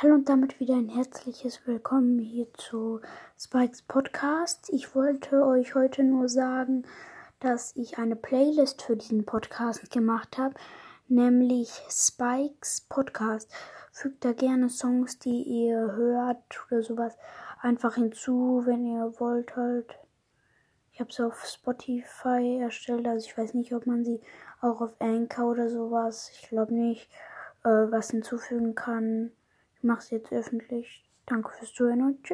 Hallo und damit wieder ein herzliches Willkommen hier zu Spikes Podcast. Ich wollte euch heute nur sagen, dass ich eine Playlist für diesen Podcast gemacht habe, nämlich Spikes Podcast. Fügt da gerne Songs, die ihr hört oder sowas einfach hinzu, wenn ihr wollt halt. Ich habe sie auf Spotify erstellt, also ich weiß nicht, ob man sie auch auf Anchor oder sowas, ich glaube nicht, äh, was hinzufügen kann. Ich mache es jetzt öffentlich. Danke fürs Zuhören und tschüss.